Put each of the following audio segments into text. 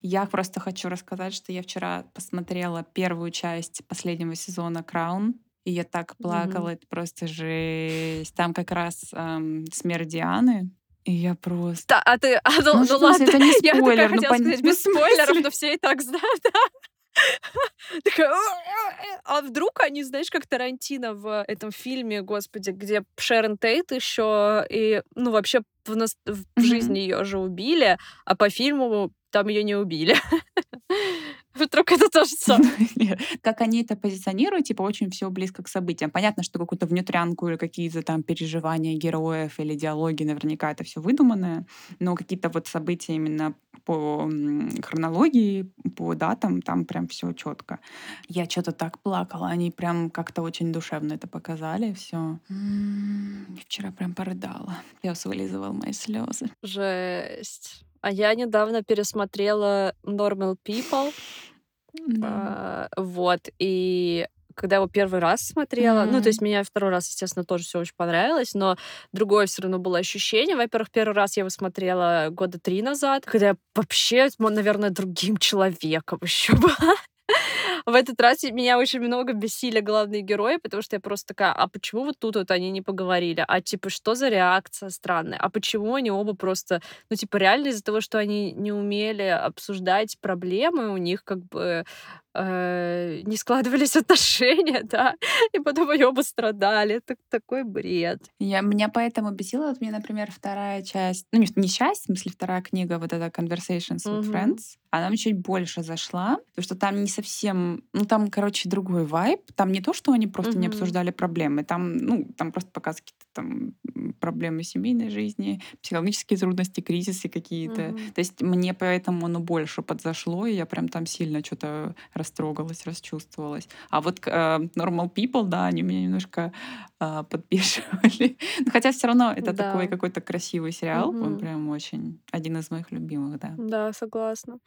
Я просто хочу рассказать, что я вчера посмотрела первую часть последнего сезона «Краун», и я так плакала, Мгм. это просто жесть. Там как раз эм, смерть Дианы, и я просто... Да, а ты, а, ну, Ну, ну ладно, это не я такая спойлер, ну, хотела пон- сказать без спойлеров, но все и так знают. Такая, а вдруг они, знаешь, как Тарантино в этом фильме, господи, где Шерон Тейт еще и, ну, вообще в, нас- в жизни ее же убили, а по фильму там ее не убили. Вдруг это то же самое. Как они это позиционируют, типа очень все близко к событиям. Понятно, что какую-то внутрянку или какие-то там переживания героев или диалоги, наверняка это все выдуманное, но какие-то вот события именно по хронологии, по датам, там прям все четко. Я что-то так плакала, они прям как-то очень душевно это показали, все. Вчера прям порыдала. Пес вылизывал мои слезы. Жесть. А я недавно пересмотрела Normal People. Да. А, Вот, и когда его первый раз смотрела, ну, то есть меня второй раз, естественно, тоже все очень понравилось, но другое все равно было ощущение. Во-первых, первый раз я его смотрела года три назад, когда я вообще, наверное, другим человеком еще была. В этот раз меня очень много бесили главные герои, потому что я просто такая, а почему вот тут вот они не поговорили? А типа, что за реакция странная? А почему они оба просто, ну типа, реально из-за того, что они не умели обсуждать проблемы, у них как бы э, не складывались отношения, да, и потом они оба страдали. Так, такой бред. Я, меня поэтому бесило, вот мне, например, вторая часть, ну не, не часть, в смысле вторая книга, вот эта Conversations with Мгм. Friends, она мне чуть больше зашла, потому что там не совсем, ну там, короче, другой вайб, там не то, что они просто не Мгм. обсуждали проблемы, там, ну, там просто показывают какие-то там проблемы семейной жизни, психологические трудности, кризисы какие-то. Мгм. То есть мне поэтому оно больше подзашло, и я прям там сильно что-то растрогалась, расчувствовалась. А вот э, Normal People, да, они меня немножко а, подбешивали. Но хотя все равно это Да. такой какой-то красивый сериал. Он Мгм. прям очень один из моих любимых, да. Да, согласна.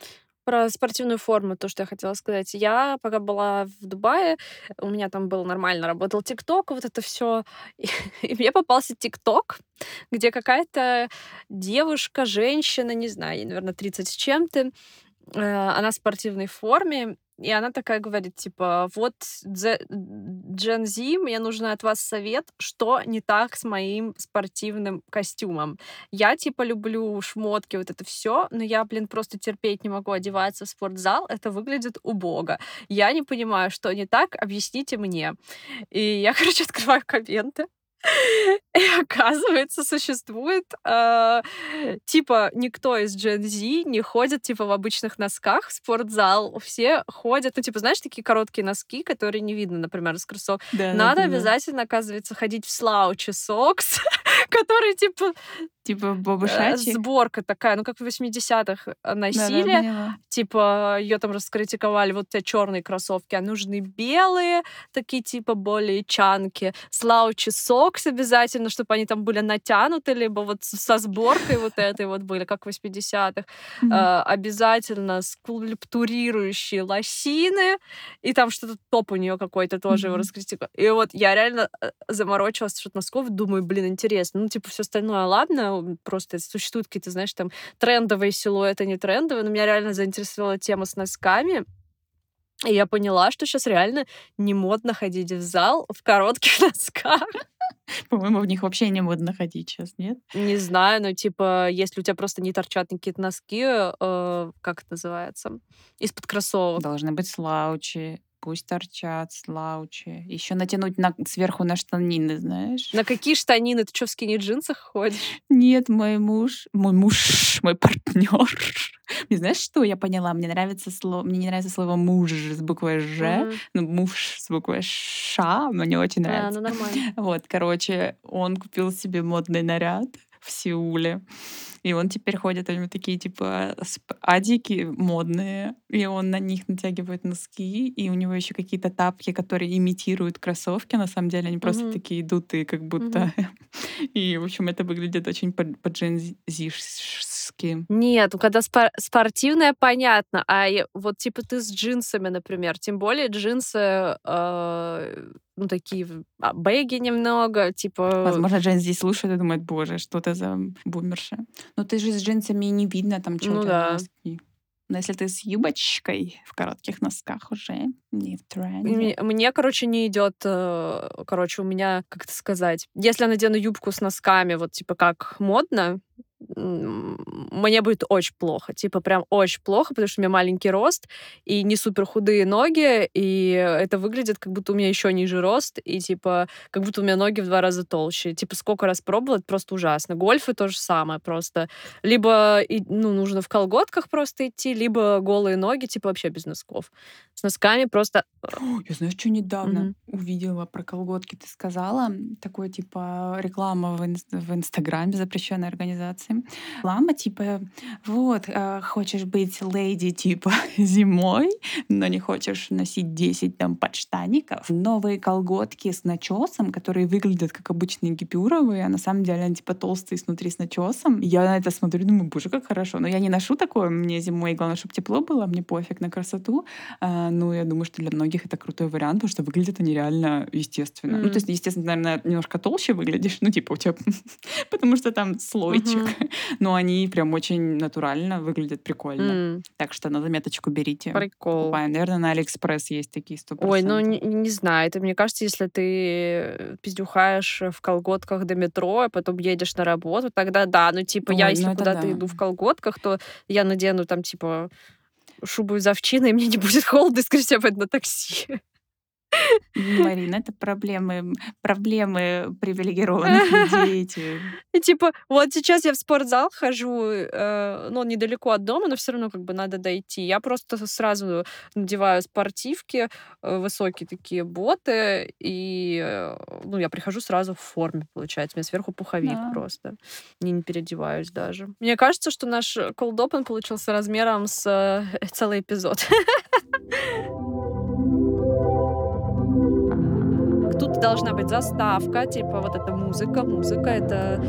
Про спортивную форму, то, что я хотела сказать. Я, пока была в Дубае, у меня там был нормально, работал ТикТок, вот это все. И, и мне попался ТикТок, где какая-то девушка, женщина, не знаю, ей, наверное, 30 с чем-то, э, она в спортивной форме, и она такая говорит, типа, вот Gen Z, мне нужен от вас совет, что не так с моим спортивным костюмом. Я, типа, люблю шмотки, вот это все, но я, блин, просто терпеть не могу одеваться в спортзал, это выглядит убого. Я не понимаю, что не так, объясните мне. И я, короче, открываю комменты, и оказывается, существует, э, типа, никто из Gen Z не ходит, типа, в обычных носках в спортзал. Все ходят, ну, типа, знаешь, такие короткие носки, которые не видно, например, из кроссовок. Да, Надо да, обязательно, оказывается, ходить в слаучи сокс, который, типа, Типа э, Шачи. сборка такая, ну, как в 80-х Да, да, носили. Типа, ее там раскритиковали, вот у тебя черные кроссовки, а нужны белые, такие типа более чанки. Слаучи сокс обязательно, чтобы они там были натянуты, либо вот со сборкой вот этой вот были, как в 80-х. Мгм. Э, обязательно скульптурирующие лосины, и там что-то топ у нее какой-то тоже его раскритиковали. И вот я реально э, заморочилась что-то носков, думаю, блин, интересно. Ну, типа, все остальное, ладно, просто существуют какие-то, знаешь, там трендовые силуэты, не трендовые, но меня реально заинтересовала тема с носками. И я поняла, что сейчас реально не модно ходить в зал в коротких носках. По-моему, в них вообще не модно ходить сейчас, нет? Не знаю, но типа, если у тебя просто не торчат какие-то носки, э, как это называется, из-под кроссовок. Должны быть слаучи. Пусть торчат слаучи. Еще натянуть на, сверху на штанины, знаешь? На какие штанины? Ты что, в скини-джинсах ходишь? Нет, мой муж, мой муж, мой партнер. Не знаешь, что я поняла? Мне нравится слово, мне не нравится слово муж с буквой Ж, Мгм. ну муж с буквой Ш, мне очень А, нравится. ну нормально. Вот, короче, он купил себе модный наряд в Сеуле. И он теперь ходит, у него такие типа адики модные, и он на них натягивает носки, и у него еще какие-то тапки, которые имитируют кроссовки, на самом деле они просто Мгм. такие дутые, как будто. И, в общем, это выглядит очень по-джинзишски. Нет, когда спор- спортивное, понятно. А вот типа ты с джинсами, например. Тем более джинсы, э, ну, такие а, бэги немного, типа... Возможно, Джен здесь слушает и думает, боже, что это за бумерша. Ну ты же с джинсами не видно там, что Ну да. носки. Но если ты с юбочкой в коротких носках уже не в тренде. Мне, мне, короче, не идет, э, короче, у меня, как это сказать, если я надену юбку с носками, вот типа как модно, мне будет очень плохо. Типа прям очень плохо, потому что у меня маленький рост и не супер худые ноги, и это выглядит, как будто у меня еще ниже рост, и типа как будто у меня ноги в два раза толще. Типа сколько раз пробовала, это просто ужасно. Гольфы то же самое просто. Либо ну, нужно в колготках просто идти, либо голые ноги, типа вообще без носков. С носками просто... Э, я знаю, что недавно mm-hmm. увидела про колготки. Ты сказала, такое типа реклама в, ин- в Инстаграме запрещенной организации. Реклама типа, вот, э, хочешь быть леди типа зимой, но не хочешь носить 10 там подштаников. Новые колготки с начесом, которые выглядят как обычные гипюровые, а на самом деле они типа толстые снутри с начесом. Я на это смотрю, думаю, боже, как хорошо. Но я не ношу такое, мне зимой главное, чтобы тепло было, мне пофиг на красоту. А, ну, я думаю, что для многих это крутой вариант, потому что выглядит это нереально естественно. Mm. Ну, то есть, естественно, наверное, немножко толще выглядишь, ну, типа у тебя, потому что там слойчик. Mm-hmm. Но они прям очень натурально выглядят прикольно. Mm. Так что на заметочку берите. Прикол. Покупаем. Наверное, на Алиэкспресс есть такие 100%. Ой, ну, не, не знаю. Это, мне кажется, если ты пиздюхаешь в колготках до метро, а потом едешь на работу, тогда да. Ну, типа, Ой, я, если ну куда-то да. иду в колготках, то я надену там, типа, шубу из овчины, и мне не будет холодно, и, скорее всего, на такси. Марина, это проблемы, проблемы привилегированных людей. И типа, вот сейчас я в спортзал хожу, э, ну, недалеко от дома, но все равно как бы надо дойти. Я просто сразу надеваю спортивки, э, высокие такие боты, и, э, ну, я прихожу сразу в форме, получается. У меня сверху пуховик да. просто. Не, не переодеваюсь даже. Мне кажется, что наш колдопен получился размером с э, целый эпизод. Тут должна быть заставка, типа вот эта музыка, музыка это...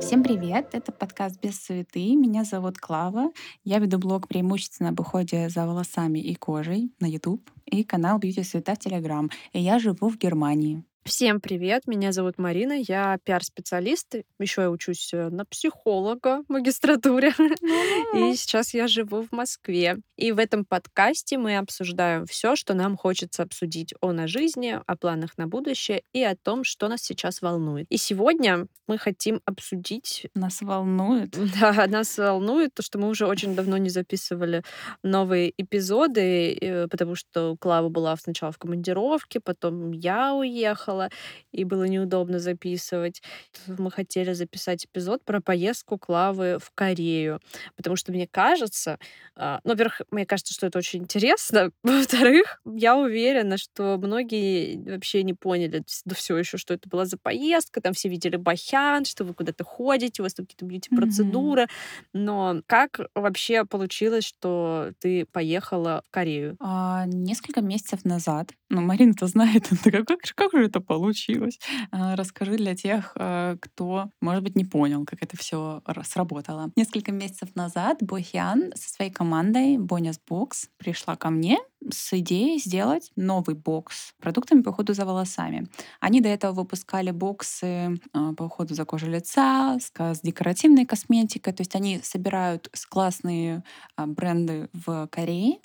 Всем привет! Это подкаст «Без суеты». Меня зовут Клава. Я веду блог преимущественно об уходе за волосами и кожей на YouTube и канал «Бьюти Суета» в Telegram. И я живу в Германии. Всем привет, меня зовут Марина, я пиар-специалист, еще я учусь э, на психолога в магистратуре, и сейчас я живу в Москве. И в этом подкасте мы обсуждаем все, что нам хочется обсудить о на жизни, о планах на будущее и о том, что нас сейчас волнует. И сегодня мы хотим обсудить... Нас волнует? Да, нас волнует то, что мы уже очень давно не записывали новые эпизоды, э, потому что Клава была сначала в командировке, потом я уехала, ехала, и было неудобно записывать. Мы хотели записать эпизод про поездку Клавы в Корею, потому что мне кажется, а, ну, во-первых, мне кажется, что это очень интересно, во-вторых, я уверена, что многие вообще не поняли все еще, что это была за поездка, там все видели Бахян, что вы куда-то ходите, у вас там какие-то бьюти-процедуры, mm-hmm. но как вообще получилось, что ты поехала в Корею? А, несколько месяцев назад, ну, Марина-то знает, как, как, как же это получилось. А, расскажи для тех, э, кто, может быть, не понял, как это все сработало. Несколько месяцев назад Бохиан со своей командой Bonus Box пришла ко мне с идеей сделать новый бокс продуктами по уходу за волосами. Они до этого выпускали боксы а, по уходу за кожей лица, с декоративной косметикой. То есть они собирают классные а, бренды в Корее,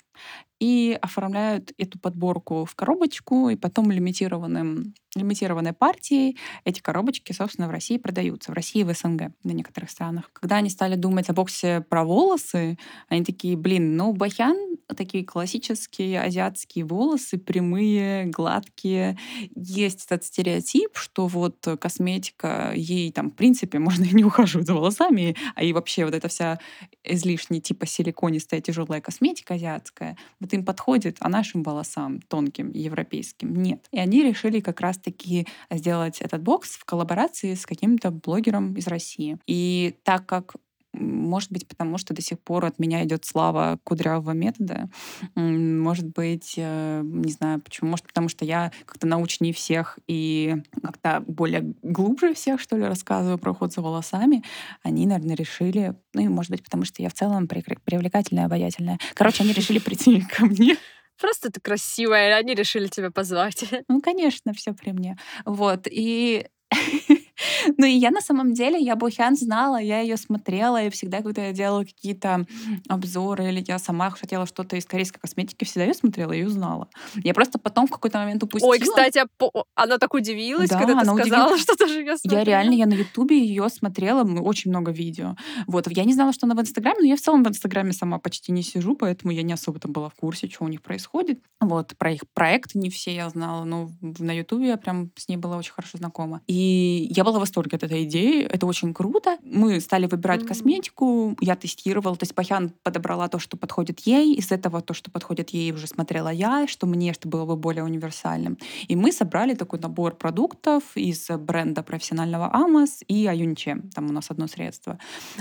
и оформляют эту подборку в коробочку, и потом лимитированным, лимитированной партией эти коробочки, собственно, в России продаются. В России и в СНГ, на некоторых странах. Когда они стали думать о боксе про волосы, они такие, блин, ну, бахян такие классические азиатские волосы, прямые, гладкие. Есть этот стереотип, что вот косметика, ей там, в принципе, можно и не ухаживать за волосами, а и вообще вот эта вся излишняя типа силиконистая тяжелая косметика азиатская, вот им подходит, а нашим волосам, тонким, европейским, нет. И они решили как раз-таки сделать этот бокс в коллаборации с каким-то блогером из России. И так как может быть, потому что до сих пор от меня идет слава кудрявого метода. Может быть, э, не знаю почему. Может, потому что я как-то научнее всех и как-то более глубже всех, что ли, рассказываю про уход за волосами. Они, наверное, решили, ну и, может быть, потому что я в целом привлекательная, обаятельная. Короче, они решили прийти ко мне. Просто ты красивая, они решили тебя позвать. Ну, конечно, все при мне. Вот. И Ну и я на самом деле, я Бухян знала, я ее смотрела, и всегда, когда я делала какие-то обзоры, или я сама хотела что-то из корейской косметики, всегда ее смотрела и узнала. Я просто потом в какой-то момент упустила. Ой, кстати, а она так удивилась, Да, когда ты она сказала, удивилась. что тоже ее Я реально, я на Ютубе ее смотрела, очень много видео. Вот, я не знала, что она в Инстаграме, но я в целом в Инстаграме сама почти не сижу, поэтому я не особо там была в курсе, что у них происходит. Вот, про их проекты не все я знала, но на Ютубе я прям с ней была очень хорошо знакома. И я была в восторге от этой идеи, это очень круто. Мы стали выбирать Мгм. косметику, я тестировала, то есть Бахян подобрала то, что подходит ей, из этого то, что подходит ей, уже смотрела я, что мне, что было бы более универсальным. И мы собрали такой набор продуктов из бренда профессионального Амос и Аюнче. Там у нас одно средство.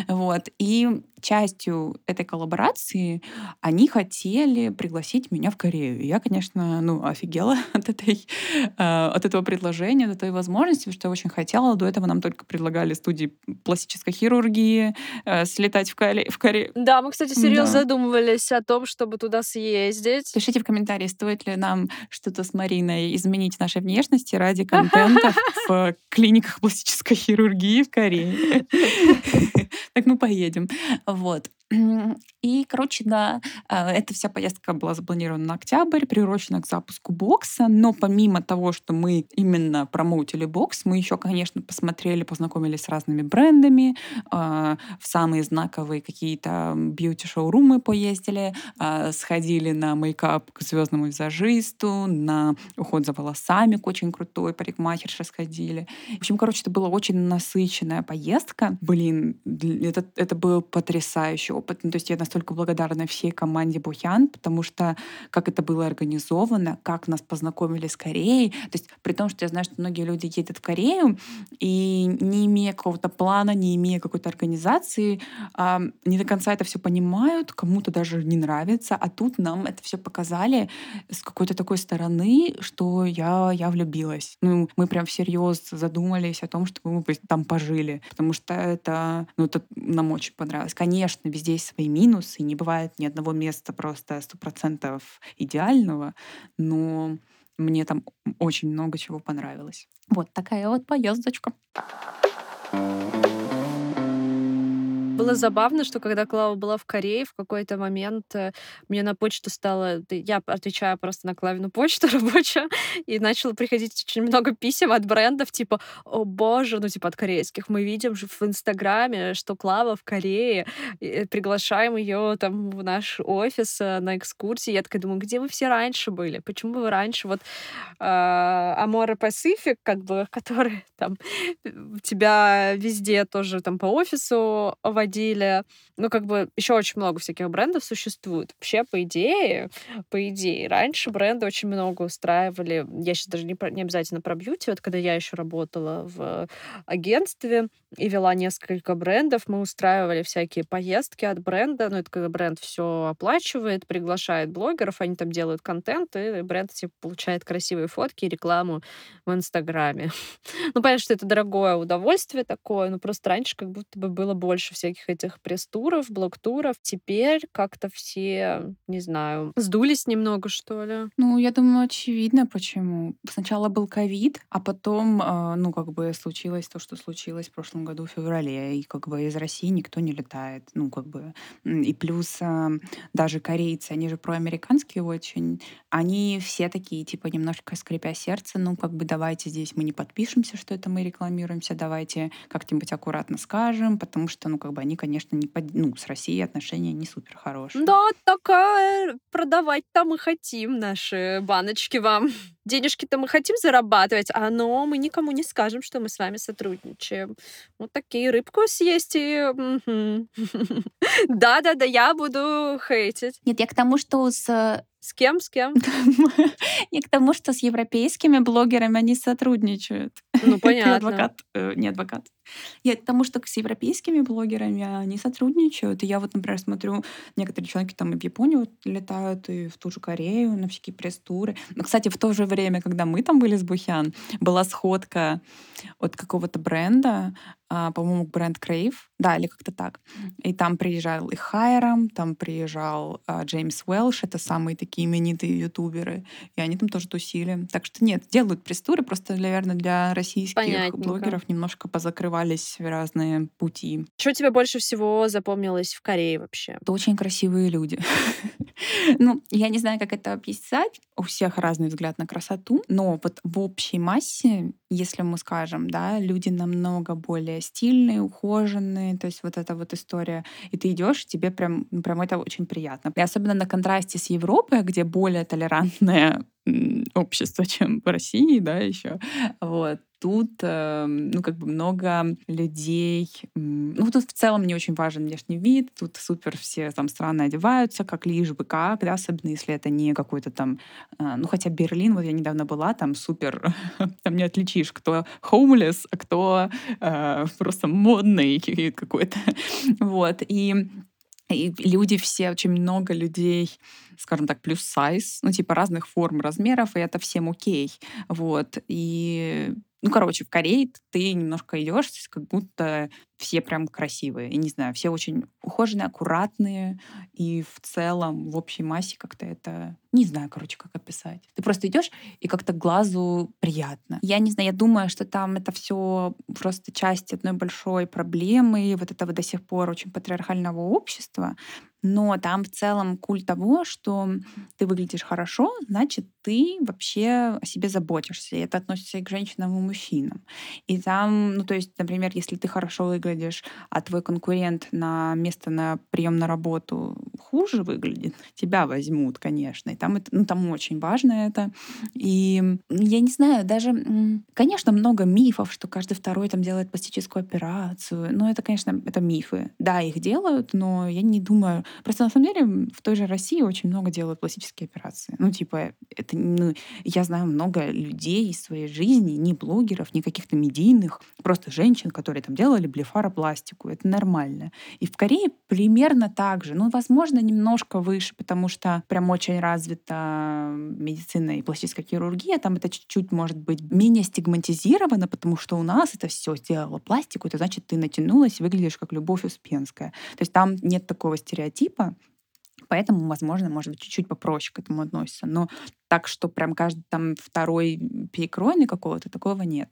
Вот. И частью этой коллаборации они хотели пригласить меня в Корею. И я, конечно, ну, офигела от, этой, э, от этого предложения, от этой возможности, потому что я очень хотела. До этого нам только предлагали студии пластической хирургии э, слетать в, Кали- в Корею. Да, мы, кстати, серьезно Да. задумывались о том, чтобы туда съездить. Пишите в комментарии, стоит ли нам что-то с Мариной изменить нашей внешности ради контента в клиниках пластической хирургии в Корее. Так мы поедем. Вот. И, короче, да, а, эта вся поездка была запланирована на октябрь, приурочена к запуску бокса. Но помимо того, что мы именно промоутили бокс, мы еще, конечно, посмотрели, познакомились с разными брендами, а, в самые знаковые какие-то бьюти-шоурумы поездили, а, сходили на мейкап к звездному визажисту, на уход за волосами к очень крутой парикмахерше сходили. В общем, короче, это была очень насыщенная поездка. Блин, это, это был потрясающий опыт. Ну, то есть я настолько благодарна всей команде Бухян, потому что как это было организовано, как нас познакомили с Кореей. То есть при том, что я знаю, что многие люди едут в Корею, и не имея какого-то плана, не имея какой-то организации, не до конца это все понимают, кому-то даже не нравится, а тут нам это все показали с какой-то такой стороны, что я, я влюбилась. Ну, мы прям всерьез задумались о том, чтобы мы там пожили, потому что это, ну, это нам очень понравилось. Конечно, везде есть свои минусы, не бывает ни одного места просто сто процентов идеального, но мне там очень много чего понравилось. Вот такая вот поездочка. Было забавно, что когда Клава была в Корее, в какой-то момент э, мне на почту стало... Я отвечаю просто на Клавину почту рабочую, и начало приходить очень много писем от брендов, типа, о боже, ну типа от корейских. Мы видим же в Инстаграме, что Клава в Корее, и, э, приглашаем ее там в наш офис э, на экскурсии. Я такая думаю, где вы все раньше были? Почему вы раньше? Вот Амора Пасифик, как бы, который там тебя везде тоже там по офису водили. Ну, как бы еще очень много всяких брендов существует. Вообще, по идее, по идее, раньше бренды очень много устраивали. Я сейчас даже не, про- не обязательно про бьюти. Вот когда я еще работала в агентстве и вела несколько брендов, мы устраивали всякие поездки от бренда. Ну, это когда бренд все оплачивает, приглашает блогеров, они там делают контент, и бренд типа, получает красивые фотки и рекламу в Инстаграме. Ну, понятно, что это дорогое удовольствие такое, но просто раньше как будто бы было больше всяких этих пресс-туров, блог-туров. Теперь как-то все, не знаю, сдулись немного, что ли. Ну, я думаю, очевидно, почему. Сначала был ковид, а потом, э, ну, как бы случилось то, что случилось в прошлом году в феврале, и как бы из России никто не летает. Ну, как бы. И плюс э, даже корейцы, они же проамериканские очень, они все такие, типа, немножко скрипя сердце, ну, как бы давайте здесь мы не подпишемся, что это мы рекламируемся, давайте как-нибудь аккуратно скажем, потому что, ну, как бы они, конечно, не под... ну, с Россией отношения не супер хорошие. Да, такая, продавать-то мы хотим наши баночки вам. Денежки-то мы хотим зарабатывать, а но мы никому не скажем, что мы с вами сотрудничаем. Вот такие рыбку съесть и... Да-да-да, я буду хейтить. Нет, я к тому, что с С кем, с кем? Я к тому, что с европейскими блогерами они сотрудничают. Ну, понятно. адвокат, э, не адвокат. Я к тому, что с европейскими блогерами они сотрудничают. И я вот, например, смотрю, некоторые человеки там и в Японию вот летают, и в ту же Корею на всякие пресс-туры. Но, кстати, в то же время, когда мы там были с Бухян, была сходка от какого-то бренда, по-моему, бренд Крейв, да, или как-то так. И там приезжал и Хайрам, там приезжал а, Джеймс Уэлш, это самые такие именитые ютуберы, и они там тоже тусили. Так что нет, делают пресс-туры, просто, наверное, для российских Понятненько. блогеров немножко позакрывались разные пути. Что тебе больше всего запомнилось в Корее вообще? Это очень красивые люди. Ну, я не знаю, как это описать. У всех разный взгляд на красоту, но вот в общей массе, если мы скажем, да, люди намного более стильные, ухоженные, то есть вот эта вот история. И ты идешь, тебе прям, ну, прям это очень приятно. И особенно на контрасте с Европой, где более толерантное общество, чем в России, да, еще. Вот тут, э, ну, как бы много людей. Ну, тут в целом не очень важен внешний вид. Тут супер все там страны одеваются, как лишь бы как, да, особенно если это не какой-то там... Э, ну, хотя Берлин, вот я недавно была, там супер... там не отличишь, кто homeless, а кто э, просто модный какой-то. вот. И и люди все, очень много людей, скажем так, плюс сайз, ну, типа разных форм, размеров, и это всем окей. Вот. И ну, короче, в Корее ты немножко идешь, как будто все прям красивые. И не знаю, все очень ухоженные, аккуратные. И в целом, в общей массе как-то это... Не знаю, короче, как описать. Ты просто идешь, и как-то глазу приятно. Я не знаю, я думаю, что там это все просто часть одной большой проблемы, вот этого до сих пор очень патриархального общества но там в целом культ того, что ты выглядишь хорошо, значит, ты вообще о себе заботишься. И это относится и к женщинам, и мужчинам. И там, ну, то есть, например, если ты хорошо выглядишь, а твой конкурент на место на прием на работу хуже выглядит, тебя возьмут, конечно. И там, это, ну, там очень важно это. И я не знаю, даже, конечно, много мифов, что каждый второй там делает пластическую операцию. Но это, конечно, это мифы. Да, их делают, но я не думаю, Просто на самом деле в той же России очень много делают пластические операции. Ну, типа, это, ну, я знаю много людей из своей жизни, ни блогеров, ни каких-то медийных, просто женщин, которые там делали блефаропластику. Это нормально. И в Корее примерно так же. Ну, возможно, немножко выше, потому что прям очень развита медицина и пластическая хирургия. Там это чуть-чуть может быть менее стигматизировано, потому что у нас это все сделало пластику, это значит, ты натянулась выглядишь как Любовь Успенская. То есть там нет такого стереотипа, типа, поэтому, возможно, может быть, чуть-чуть попроще к этому относится. Но так, что прям каждый там второй перекройный какого-то, такого нет.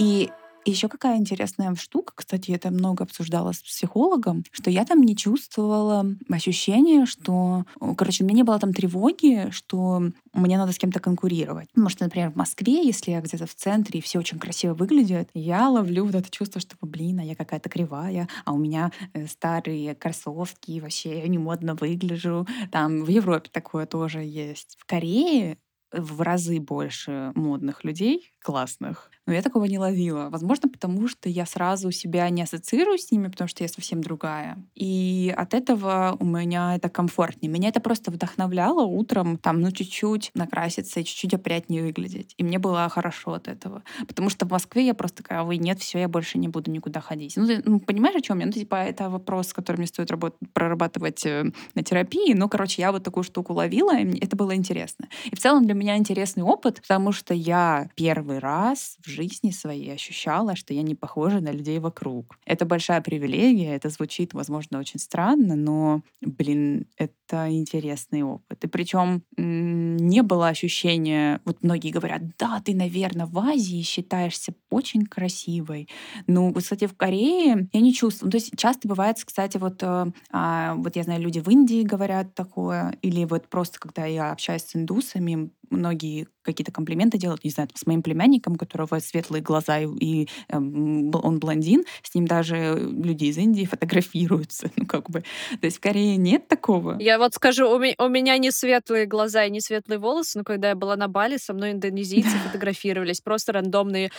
И еще какая интересная штука, кстати, это много обсуждала с психологом, что я там не чувствовала ощущения, что, короче, у меня не было там тревоги, что мне надо с кем-то конкурировать. Может, например, в Москве, если я где-то в центре и все очень красиво выглядят, я ловлю вот это чувство, что, блин, а я какая-то кривая, а у меня э, старые кроссовки, вообще я не модно выгляжу. Там в Европе такое тоже есть. В Корее в разы больше модных людей, классных. Но я такого не ловила. Возможно, потому что я сразу себя не ассоциирую с ними, потому что я совсем другая. И от этого у меня это комфортнее. Меня это просто вдохновляло утром там, ну, чуть-чуть накраситься и чуть-чуть опрятнее выглядеть. И мне было хорошо от этого. Потому что в Москве я просто такая, ой, нет, все, я больше не буду никуда ходить. Ну, ты ну, понимаешь, о чем я? Ну, типа, это вопрос, который мне стоит работать, прорабатывать э, на терапии. Ну, короче, я вот такую штуку ловила, и мне это было интересно. И в целом для меня интересный опыт, потому что я первый раз в жизни своей ощущала, что я не похожа на людей вокруг. Это большая привилегия, это звучит, возможно, очень странно, но, блин, это интересный опыт. И причем не было ощущения, вот многие говорят, да, ты, наверное, в Азии считаешься очень красивой. Ну, кстати, в Корее я не чувствую. Ну, то есть часто бывает, кстати, вот, э, а, вот я знаю, люди в Индии говорят такое, или вот просто, когда я общаюсь с индусами, многие какие-то комплименты делают, не знаю, с моим племянником, у которого светлые глаза, и э, он блондин, с ним даже люди из Индии фотографируются. Ну, как бы. То есть в Корее нет такого. Я вот скажу, у, ми- у меня не светлые глаза и не светлые волосы, но когда я была на Бали, со мной индонезийцы фотографировались, просто рандомные,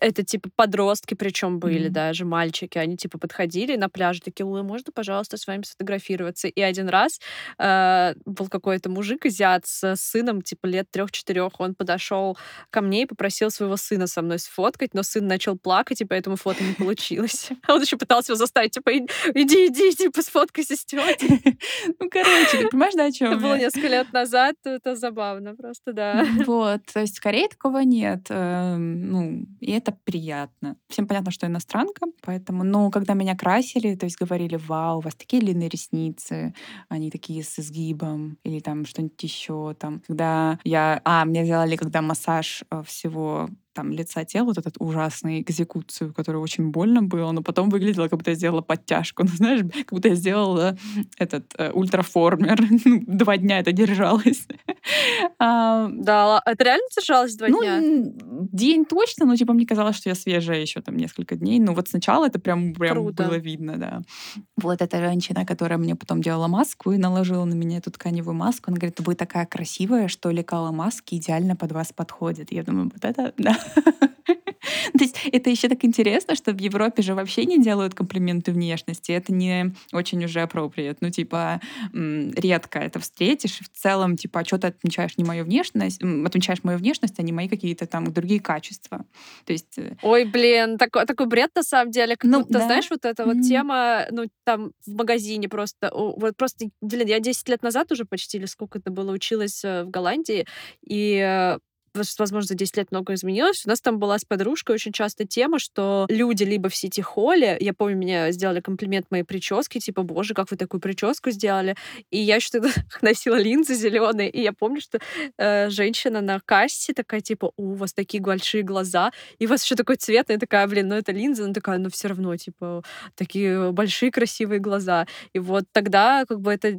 это типа подростки причем были, mm-hmm. даже мальчики, они типа подходили на пляже, такие, ой, можно, пожалуйста, с вами сфотографироваться? И один раз э, был какой-то мужик азиат с сыном, типа лет трех-четырех, он подошел ко мне и попросил своего сына со мной сфоткать, но сын начал плакать, и поэтому фото не получилось. А он еще пытался его заставить, типа, иди, иди, типа, сфоткайся с тетей. Ну, короче, ты понимаешь, да, о чем Это было несколько лет назад, это забавно просто, да. Вот, то есть в Корее такого нет. Эм, ну, и это приятно. Всем понятно, что иностранка, поэтому, ну, когда меня красили, то есть говорили, вау, у вас такие длинные ресницы, они такие с изгибом, или там что-нибудь еще там. Когда я... А, мне сделали, когда массаж э, всего там лица тела, вот этот ужасный экзекуцию, которая очень больно было, но потом выглядело, как будто я сделала подтяжку. Ну, знаешь, как будто я сделала этот э, ультраформер. Ну, два дня это держалось. а, да, это реально держалось два ну, дня? день точно, но типа мне казалось, что я свежая еще там несколько дней. Но вот сначала это прям, прям было видно, да. Вот эта женщина, которая мне потом делала маску и наложила на меня эту тканевую маску, она говорит, вы такая красивая, что лекала маски идеально под вас подходит. Я думаю, вот это, да. То есть это еще так интересно, что в Европе же вообще не делают комплименты внешности. Это не очень уже appropriate. Ну, типа, редко это встретишь. В целом, типа, а что ты отмечаешь не мою внешность, отмечаешь мою внешность, а не мои какие-то там другие качества. То есть... Э, Ой, блин, такой, такой бред на самом деле. Как ну, будто, да. знаешь, вот эта mm-hmm. вот тема, ну, там, в магазине просто. Вот просто, блин, я 10 лет назад уже почти, или сколько это было, училась э, в Голландии, и э, возможно, за 10 лет много изменилось. У нас там была с подружкой очень часто тема, что люди либо в сити-холле, я помню, мне сделали комплимент моей прически, типа, боже, как вы такую прическу сделали. И я еще тогда носила линзы зеленые, и я помню, что э, женщина на кассе такая, типа, у вас такие большие глаза, и у вас еще такой цвет, и я такая, блин, ну это линза, ну такая, ну все равно, типа, такие большие красивые глаза. И вот тогда как бы это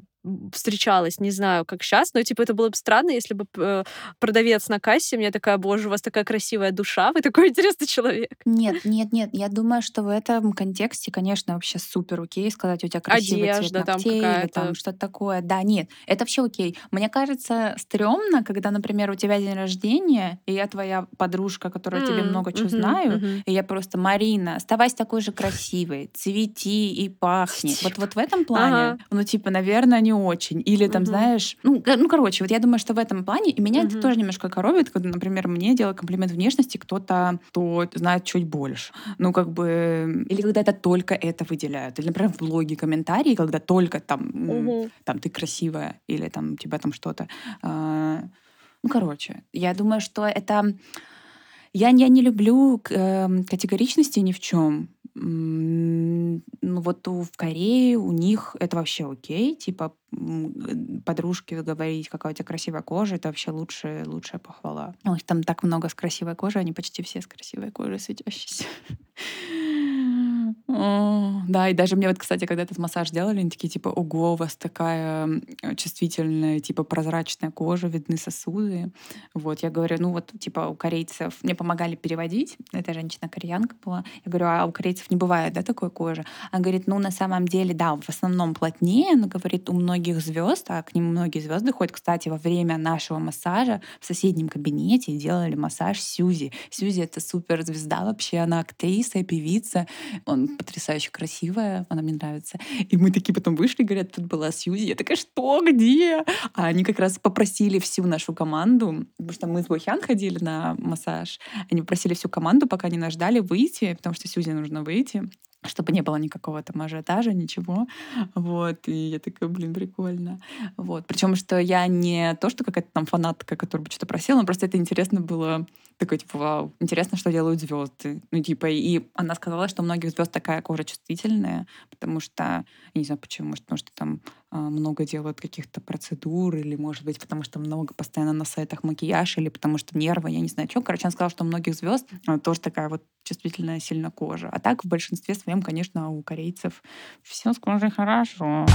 встречалась, не знаю, как сейчас, но типа это было бы странно, если бы э, продавец на кассе мне такая, боже, у вас такая красивая душа, вы такой интересный человек. Нет, нет, нет, я думаю, что в этом контексте, конечно, вообще супер окей сказать, у тебя красивый Одежда цвет ногтей там или там что-то такое. Да, нет, это вообще окей. Мне кажется, стрёмно, когда, например, у тебя день рождения, и я твоя подружка, которая mm, тебе много чего mm-hmm, знаю, mm-hmm. и я просто, Марина, оставайся такой же красивой, цвети и пахни. Вот, вот в этом плане, ага. ну, типа, наверное, не очень. Или там, угу. знаешь, ну, ну, короче, вот я думаю, что в этом плане, и меня угу. это тоже немножко коробит, когда, например, мне делает комплимент внешности кто-то, кто знает чуть больше. Ну, как бы, или когда это только это выделяют. Или, например, в блоге комментарии, когда только там, угу. там ты красивая, или там у тебя там что-то. А, ну, короче, я думаю, что это... Я, я не люблю э, категоричности ни в чем. Ну вот в Корее у них это вообще окей, типа подружке говорить, какая у тебя красивая кожа, это вообще лучшая, лучшая похвала. У них там так много с красивой кожей, они почти все с красивой кожей светящиеся. Да, и даже мне вот, кстати, когда этот массаж делали, они такие, типа, ого, у вас такая чувствительная, типа, прозрачная кожа, видны сосуды. Вот, я говорю, ну вот, типа, у корейцев, мне помогали переводить, эта женщина кореянка была, я говорю, а у корейцев не бывает, да, такой кожи? Она говорит, ну, на самом деле, да, в основном плотнее, но, говорит, у многих звезд, а к ним многие звезды ходят, кстати, во время нашего массажа в соседнем кабинете делали массаж Сьюзи. Сьюзи — это суперзвезда вообще, она актриса певица, он потрясающе красивая, она мне нравится. И мы такие потом вышли, говорят, тут была Сьюзи. Я такая, что, где? А они как раз попросили всю нашу команду, потому что мы с Бохян ходили на массаж, они попросили всю команду, пока не нас ждали, выйти, потому что Сьюзи нужно выйти чтобы не было никакого там ажиотажа, ничего. Вот. И я такая, блин, прикольно. Вот. Причем, что я не то, что какая-то там фанатка, которая бы что-то просила, но просто это интересно было такой, типа, вау, интересно, что делают звезды. Ну, типа, и она сказала, что у многих звезд такая кожа чувствительная, потому что, я не знаю почему, может, потому что там много делают каких-то процедур, или, может быть, потому что много постоянно на сайтах макияж, или потому что нервы, я не знаю, что. Короче, она сказала, что у многих звезд а, тоже такая вот чувствительная сильно кожа. А так в большинстве своем, конечно, у корейцев все с кожей хорошо.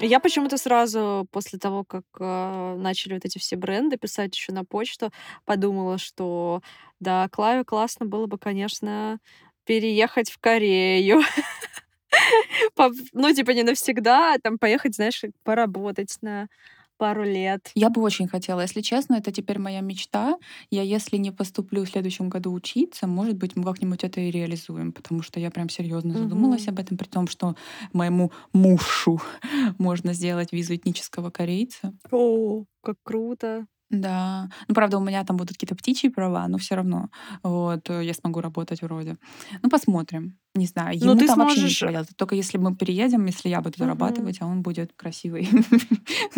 Я почему-то сразу после того, как э, начали вот эти все бренды писать еще на почту, подумала, что да, Клаве классно было бы, конечно, переехать в Корею. Ну, типа, не навсегда, а там поехать, знаешь, поработать на пару лет. Я бы очень хотела. Если честно, это теперь моя мечта. Я, если не поступлю в следующем году учиться, может быть, мы как-нибудь это и реализуем, потому что я прям серьезно задумалась Мгм. об этом, при том, что моему мушу можно сделать визу этнического корейца. О, как круто. Да. Ну, правда, у меня там будут какие-то птичьи права, но все равно вот э, я смогу работать вроде. Ну, посмотрим. Не знаю. Ну, Ему ты там вообще сможешь... ничего делать. Только если мы переедем, если я буду Мгм. зарабатывать, а он будет красивый.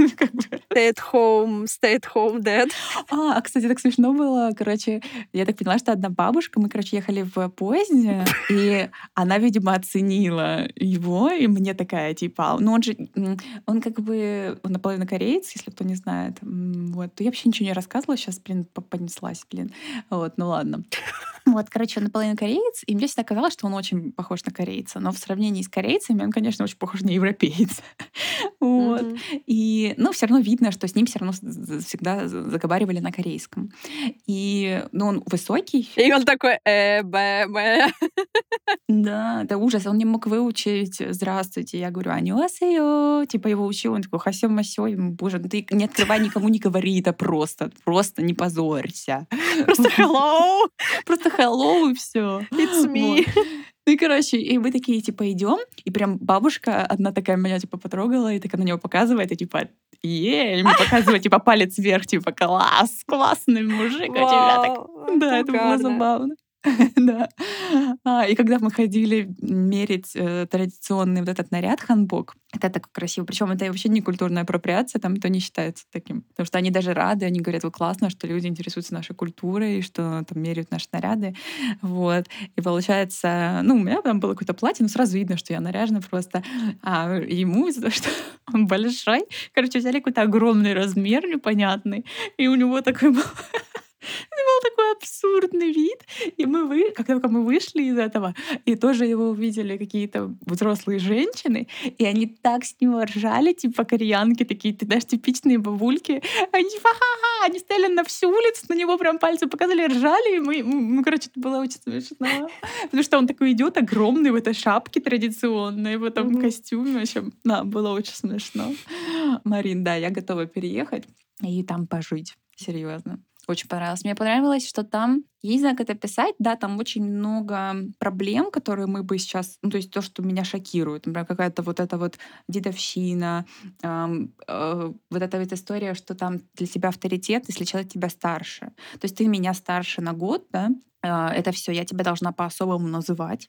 Stay at home, stay at home dad. А, а, кстати, так смешно было. Короче, я так поняла, что одна бабушка, мы, короче, ехали в поезде, и она, видимо, оценила его, и мне такая, типа, ну он же, он как бы он наполовину кореец, если кто не знает. Вот. Я вообще ничего не рассказывала, сейчас, блин, по- понеслась, блин. Вот, ну ладно. Вот, короче, он наполовину кореец, и мне всегда казалось, что он очень похож на корейца, но в сравнении с корейцами он, конечно, очень похож на европейца. Вот. Мгм. И, ну, все равно видно, что с ним все равно всегда заговаривали на корейском. И, ну, он высокий. И он такой, э, б, б. Да, это ужас. Он не мог выучить «Здравствуйте». Я говорю «Анюасео». Типа его учил, он такой «Хасё масё». Боже, ну ты не открывай, никому не говори это просто. Просто не позорься. Просто hello, Просто hello и все. it's me. Ну и, короче, и мы такие, типа, идем, и прям бабушка одна такая меня, типа, потрогала, и такая на него показывает, и, типа, е, и мне показывает, типа, палец вверх, типа, класс, классный мужик у тебя. Так, да, это было забавно. Да. А, и когда мы ходили мерить э, традиционный вот этот наряд ханбок, это так красиво. Причем это вообще не культурная апроприация, там это не считается таким. Потому что они даже рады, они говорят, вы классно, что люди интересуются нашей культурой, что там меряют наши наряды. Вот. И получается, ну, у меня там было какое-то платье, но сразу видно, что я наряжена просто. А ему из-за того, что он большой, короче, взяли какой-то огромный размер непонятный, и у него такой был это был такой абсурдный вид. И мы вы, как только мы вышли из этого, и тоже его увидели какие-то взрослые женщины, и они так с него ржали, типа кореянки такие, ты знаешь, типичные бабульки. Они типа, ха-ха, они стояли на всю улицу, на него прям пальцы показали, ржали, и мы, ну, короче, это было очень смешно. Потому что он такой идет огромный в этой шапке традиционной, в этом Мгм. костюме. В общем, да, было очень смешно. Марин, да, я готова переехать и там пожить. Серьезно. Очень понравилось. Мне понравилось, что там, я не как это писать, да, там очень много проблем, которые мы бы сейчас, ну, то есть то, что меня шокирует, например, какая-то вот эта вот дедовщина, ам, э, вот эта вот история, что там для тебя авторитет, если человек тебя старше. То есть ты меня старше на год, да, это все, я тебя должна по-особому называть.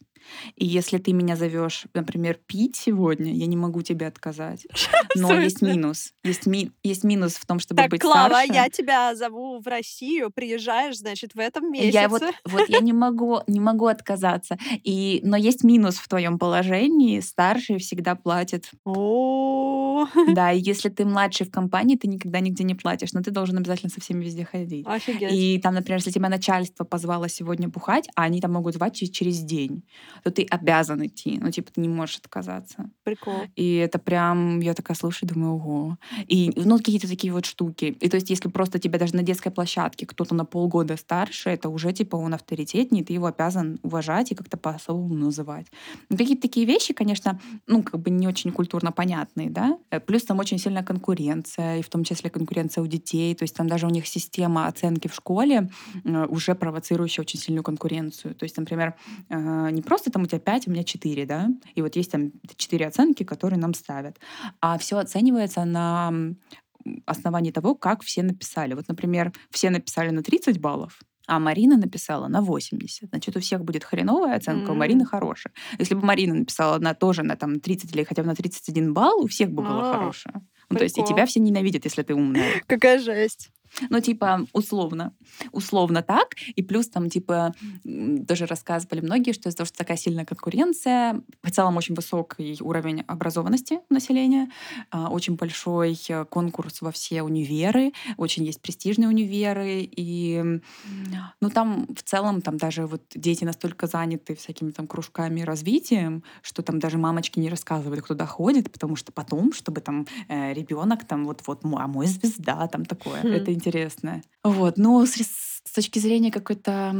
И если ты меня зовешь, например, пить сегодня, я не могу тебе отказать. Но есть минус. Есть, ми- есть минус в том, чтобы Так, быть Клава, старше. я тебя зову в Россию, приезжаешь, значит, в этом месяце. Я вот, вот я не могу, не могу отказаться. И, но есть минус в твоем положении. Старший всегда платит. О, Да, и если ты младший в компании, ты никогда нигде не платишь, но ты должен обязательно со всеми везде ходить. офигеть. И там, например, если тебя начальство позвало сегодня бухать, а они там могут звать через- день, то ты обязан идти. Ну, типа, ты не можешь отказаться. Прикол. И это прям, я такая слушаю, думаю, ого. И, ну, какие-то такие вот штуки. И то есть, если просто тебя даже на детской площадке кто-то на полгода старше, это уже, типа, он авторитетнее, ты его обязан уважать и как-то по-особому называть. Ну, какие-то такие вещи, конечно, ну, как бы не очень культурно понятные, да. Э, Плюс там очень сильная конкуренция, и в том числе конкуренция у детей. То есть там даже у них система оценки в школе э, уже провоцирующая очень сильную конкуренцию. То есть, например, э, не просто там у тебя 5, у меня 4, да, и вот есть там 4 оценки, которые нам ставят, а все оценивается на основании того, как все написали. Вот, например, все написали на 30 баллов, а Марина написала на 80. Значит, у всех будет хреновая оценка, у Марины хорошая. Если бы Марина написала на тоже на там 30 или хотя бы на 31 балл, у всех бы было А, хорошее. Ну, то есть и тебя все ненавидят, если ты умная. Какая жесть. Ну, типа, условно. Условно так. И плюс там, типа, тоже рассказывали многие, что из-за того, что такая сильная конкуренция, в целом очень высокий уровень образованности населения, а, очень большой э, конкурс во все универы, очень есть престижные универы, и, ну, там в целом там даже вот дети настолько заняты всякими там кружками и развитием, что там даже мамочки не рассказывают, кто туда ходит, потому что потом, чтобы там ребенок там вот-вот, а мой звезда, там такое. Хм. Это интересно. Вот, но с, с точки зрения какой-то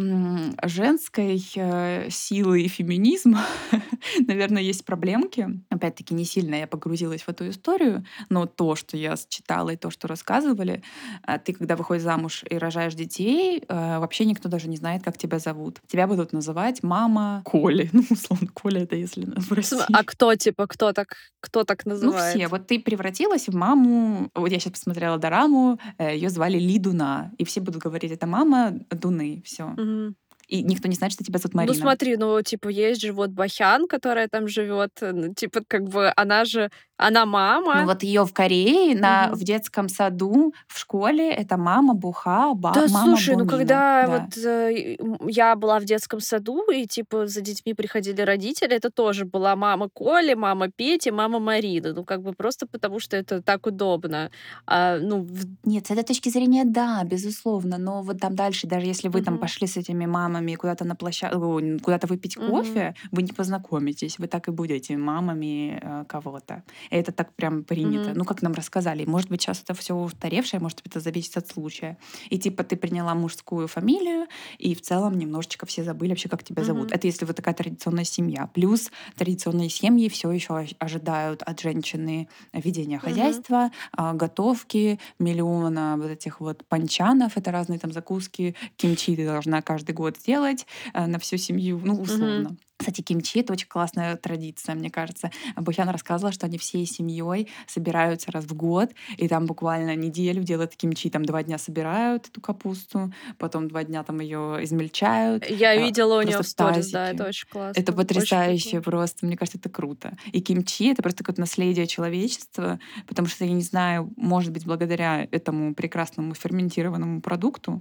женской э, силы и феминизма, наверное, есть проблемки. Опять-таки, не сильно я погрузилась в эту историю, но то, что я читала и то, что рассказывали, а, ты, когда выходишь замуж и рожаешь детей, а, вообще никто даже не знает, как тебя зовут. Тебя будут называть мама Коли. Ну, условно, Коля это если в России. А кто, типа, кто так, кто так называет? Ну, все. Вот ты превратилась в маму. Вот я сейчас посмотрела Дораму, э, ее звали Лидуна. И все будут говорить, это мама Дуны. Все. Мгм и никто не знает, что тебя зовут Марина. Ну смотри, ну типа есть же вот Бахян, которая там живет, ну, типа как бы она же она мама. Ну вот ее в Корее на угу. в детском саду в школе это мама Буха, ба, да, мама слушай, Бомина. ну когда да. вот э, я была в детском саду и типа за детьми приходили родители, это тоже была мама Коли, мама Пети, мама Марины, ну как бы просто потому что это так удобно. А, ну в... нет, с этой точки зрения да, безусловно, но вот там дальше даже если вы угу. там пошли с этими мамами куда-то на площадку, куда-то выпить mm-hmm. кофе, вы не познакомитесь, вы так и будете мамами э, кого-то. Это так прям принято. Mm-hmm. Ну, как нам рассказали. Может быть, сейчас это все устаревшее, может быть, это зависит от случая. И типа ты приняла мужскую фамилию, и в целом немножечко все забыли вообще, как тебя mm-hmm. зовут. Это если вы такая традиционная семья. Плюс традиционные семьи все еще ожидают от женщины ведения хозяйства, mm-hmm. готовки, миллиона вот этих вот панчанов, это разные там закуски, кимчи ты должна каждый год сделать э, на всю семью, ну, условно. Mm-hmm. Кстати, кимчи — это очень классная традиция, мне кажется. Бухян рассказывала, что они всей семьей собираются раз в год, и там буквально неделю делают кимчи. Там два дня собирают эту капусту, потом два дня там ее измельчают. Я э, видела у нее в сторис, да, это очень классно. Это потрясающе просто, мне кажется, это круто. И кимчи — это просто какое-то наследие человечества, потому что, я не знаю, может быть, благодаря этому прекрасному ферментированному продукту,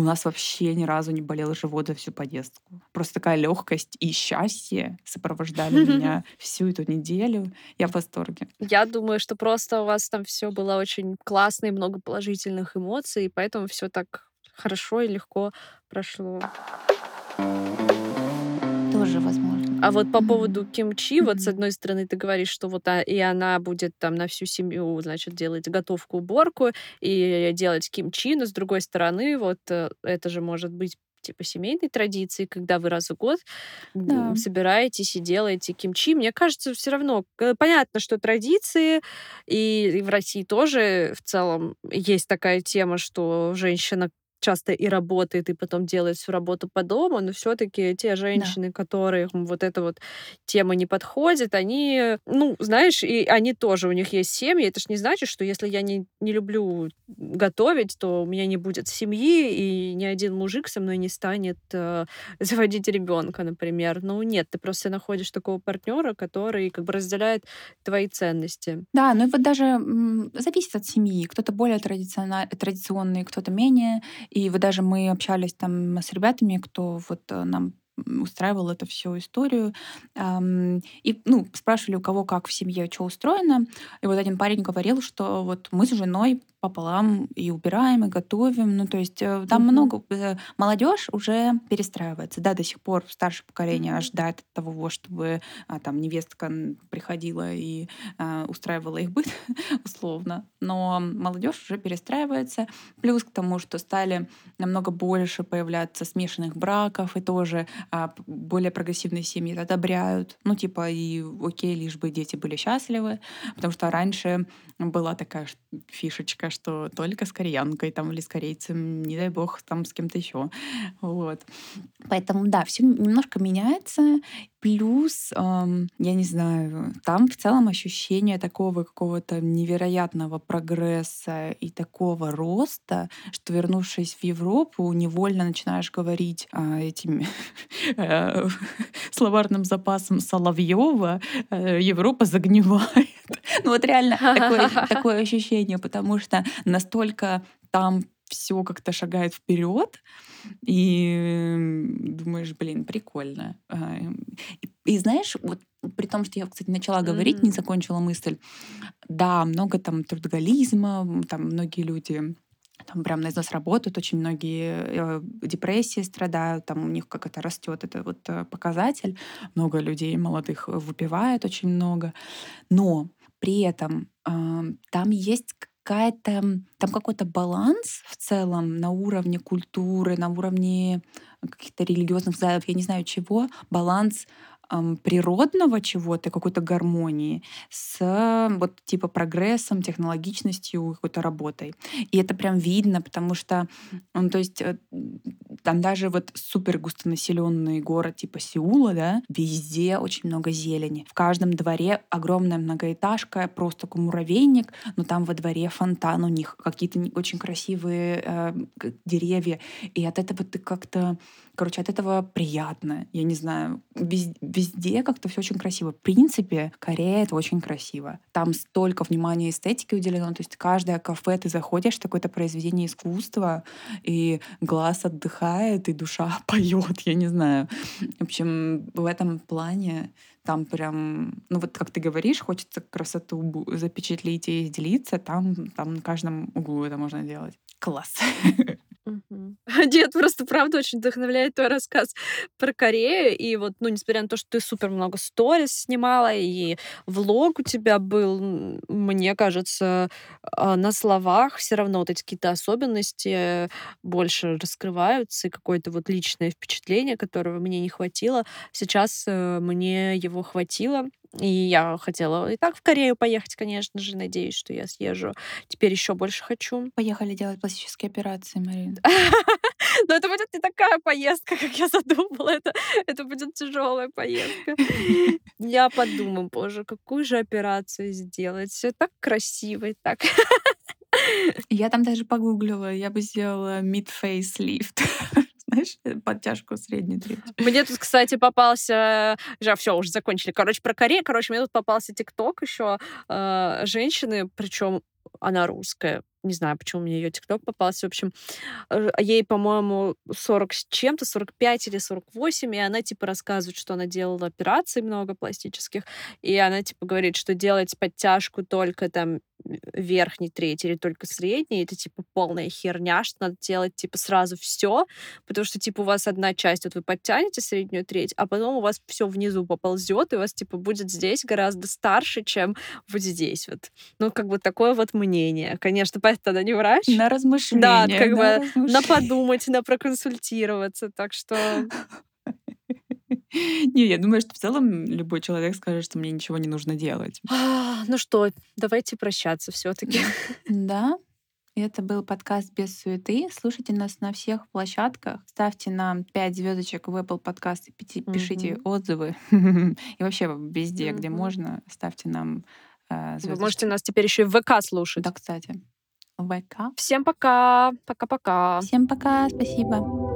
у нас вообще ни разу не болел живот за всю поездку. Просто такая легкость и счастье сопровождали меня всю эту неделю. Я в восторге. Я думаю, что просто у вас там все было очень классно и много положительных эмоций, и поэтому все так хорошо и легко прошло. Тоже возможно. А вот по поводу кимчи, вот с одной стороны ты говоришь, что вот а, и она будет там на всю семью, значит, делать готовку, уборку и делать кимчи, но с другой стороны, вот э, это же может быть типа семейной традиции, когда вы раз в год да. собираетесь и делаете кимчи. Мне кажется, все равно э, понятно, что традиции, и в России тоже в целом есть такая тема, что женщина часто и работает, и потом делает всю работу по дому, но все-таки те женщины, да. которых вот эта вот тема не подходит, они, ну, знаешь, и они тоже, у них есть семьи. Это ж не значит, что если я не, не люблю готовить, то у меня не будет семьи, и ни один мужик со мной не станет э, заводить ребенка, например. Ну, нет, ты просто находишь такого партнера, который как бы разделяет твои ценности. Да, ну и вот даже зависит от семьи. Кто-то более традиционный, кто-то менее. И вот даже мы общались там с ребятами, кто вот э, нам устраивал эту всю историю. И ну, спрашивали, у кого как в семье что устроено. И вот один парень говорил, что вот мы с женой пополам и убираем, и готовим. Ну, то есть э, там mm-hmm. много... Э, молодежь уже перестраивается. Да, до сих пор старшее поколение mm-hmm. ожидает от того, чтобы а, там невестка приходила и а, устраивала их быт, условно. Но молодежь уже перестраивается. Плюс к тому, что стали намного больше появляться смешанных браков, и тоже а, более прогрессивные семьи одобряют. Ну, типа, и окей, лишь бы дети были счастливы. Потому что раньше была такая фишечка, что только с кореянкой там или с корейцем, не дай бог, там с кем-то еще. Вот. Поэтому, да, все немножко меняется. Плюс, эм, я не знаю, там в целом ощущение такого какого-то невероятного прогресса и такого роста, что вернувшись в Европу, невольно начинаешь говорить э, этим э, словарным запасом Соловьева, э, Европа загнивает. Ну вот реально такое, такое ощущение, потому что настолько там все как-то шагает вперед, и думаешь, блин, прикольно. А, и, и знаешь, вот при том, что я, кстати, начала говорить, mm-hmm. не закончила мысль, да, много там трудоголизма, там многие люди там прям на износ работают, очень многие э, депрессии страдают, там у них как это растет, это вот э, показатель. Много людей молодых выпивает очень много. Но при этом э, там есть какая-то, там какой-то баланс в целом на уровне культуры, на уровне каких-то религиозных взглядов, я не знаю чего, баланс природного чего-то, какой-то гармонии с вот типа прогрессом, технологичностью, какой-то работой. И это прям видно, потому что, ну, то есть э, там даже вот супер густонаселенный город типа Сеула, да, везде очень много зелени. В каждом дворе огромная многоэтажка, просто такой муравейник, но там во дворе фонтан у них, какие-то очень красивые э, деревья. И от этого ты как-то Короче, от этого приятно. Я не знаю, везде как-то все очень красиво. В принципе, Корея — это очень красиво. Там столько внимания эстетике уделено. То есть каждое кафе ты заходишь, какое-то произведение искусства, и глаз отдыхает, и душа поет, я не знаю. В общем, в этом плане там прям, ну вот как ты говоришь, хочется красоту запечатлить и делиться, там, там на каждом углу это можно делать. Класс. Нет, просто правда очень вдохновляет твой рассказ про Корею. И вот, ну, несмотря на то, что ты супер много сторис снимала, и влог у тебя был, мне кажется, а, на словах все равно вот эти какие-то особенности больше раскрываются, и какое-то вот личное впечатление, которого мне не хватило. Сейчас э, мне его хватило. И я хотела и так в Корею поехать, конечно же. Надеюсь, что я съезжу. Теперь еще больше хочу. Поехали делать пластические операции, Марина. Но это будет не такая поездка, как я задумала. Это, это будет тяжелая поездка. Я подумаю, боже, какую же операцию сделать. Все так красиво и так. Я там даже погуглила, я бы сделала mid-face lift знаешь, э, подтяжку средней трети. Мне тут, кстати, попался... же все, уже закончили. Короче, про Корею. Короче, мне тут попался ТикТок еще э, женщины, причем она русская. Не знаю, почему мне ее ТикТок попался. В общем, э, ей, по-моему, 40 с чем-то, 45 или 48, и она, типа, рассказывает, что она делала операций много пластических, и она, типа, говорит, что делать подтяжку только там верхний треть или только средний, это типа полная херня, что надо делать типа сразу все, потому что типа у вас одна часть, вот вы подтянете среднюю треть, а потом у вас все внизу поползет, и у вас типа будет здесь гораздо старше, чем вот здесь вот. Ну, как бы такое вот мнение. Конечно, поэтому она не врач. На размышление. Да, как на бы на подумать, на проконсультироваться. Так что Не, я думаю, что в целом любой человек скажет, что мне ничего не нужно делать. А, ну что, давайте прощаться все таки Да, это был подкаст без суеты. Слушайте нас на всех площадках. Ставьте нам 5 звездочек в Apple Podcast и пишите mm-hmm. отзывы. и вообще везде, mm-hmm. где можно, ставьте нам э, Вы можете нас теперь еще и в ВК слушать. Да, кстати. ВК. Всем пока. Пока-пока. Всем пока. Спасибо.